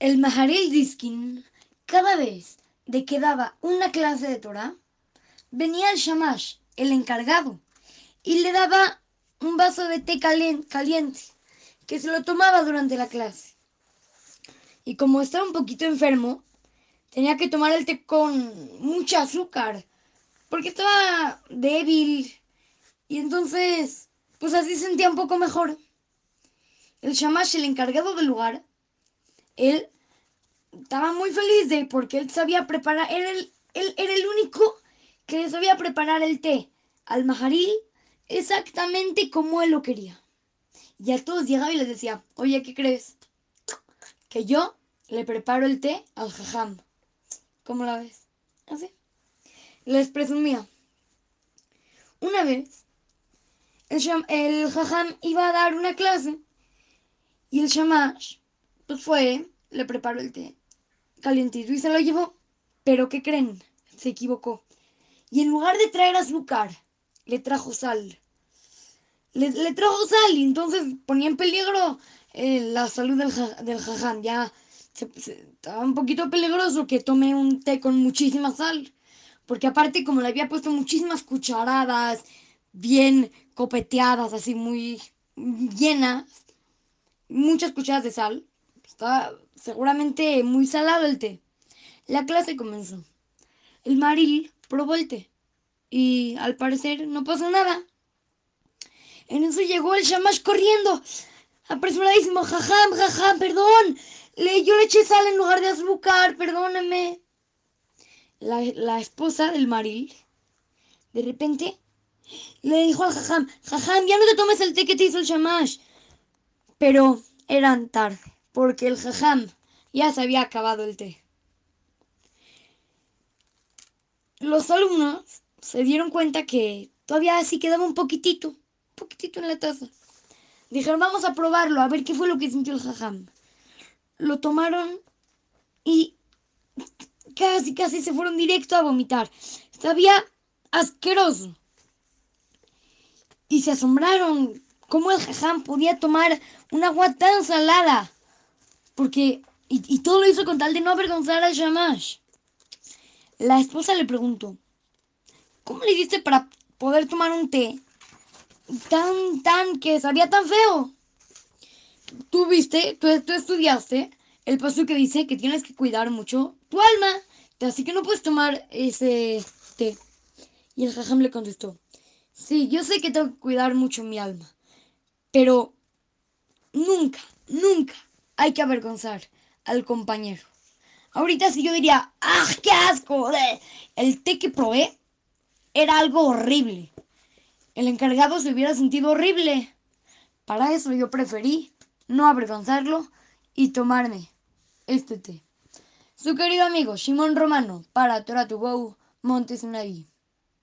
El Maharil Diskin, cada vez de que daba una clase de Torah, venía el Shamash, el encargado, y le daba un vaso de té caliente, que se lo tomaba durante la clase. Y como estaba un poquito enfermo, tenía que tomar el té con mucha azúcar, porque estaba débil, y entonces, pues así sentía un poco mejor. El Shamash, el encargado del lugar, él estaba muy feliz de porque él sabía preparar, él era el único que sabía preparar el té al majaril exactamente como él lo quería. Y a todos llegaba y les decía, oye, ¿qué crees? Que yo le preparo el té al jajam. ¿Cómo la ves? Así. Les presumía. Una vez, el, el jajam iba a dar una clase y el shamash pues fue, le preparó el té calientito y se lo llevó. Pero ¿qué creen? Se equivocó. Y en lugar de traer azúcar, le trajo sal. Le, trajo sal y entonces ponía en peligro eh, la salud del, del jajam. Ya estaba un poquito peligroso que tome un té con muchísima sal. Porque aparte como le había puesto muchísimas cucharadas, bien copeteadas, así muy llenas, muchas cucharadas de sal, estaba seguramente muy salado el té. La clase comenzó. El maril probó el té y al parecer no pasó nada. En eso llegó el shamash corriendo, apresuradísimo. Jajam, jajam, perdón. Le, yo le eché sal en lugar de azúcar, perdóneme. La, la esposa del maril, de repente, le dijo al jajam, jajam, ya no te tomes el té que te hizo el shamash. Pero eran tarde porque el jajam ya se había acabado el té. Los alumnos se dieron cuenta que todavía así quedaba un poquitito, un poquitito en la taza. Dijeron, vamos a probarlo, a ver qué fue lo que sintió el jajam. Lo tomaron y casi, casi se fueron directo a vomitar. Sabía asqueroso. Y se asombraron cómo el jajam podía tomar un agua tan salada. Porque, y, todo lo hizo con tal de no avergonzar al Shamash. La esposa le preguntó, ¿cómo le hiciste para poder tomar un té tan, tan, que sabía tan feo? Tú viste, tú, estudiaste el paso que dice que tienes que cuidar mucho tu alma, así que no puedes tomar ese té. Y el jajam le contestó, sí, yo sé que tengo que cuidar mucho mi alma, pero nunca, nunca hay que avergonzar al compañero. Ahorita sí yo diría, ¡ah, qué asco! El té que probé era algo horrible. El encargado se hubiera sentido horrible. Para eso yo preferí no avergonzarlo y tomarme este té. Su querido amigo Simón Romano para Torah to Go, Montes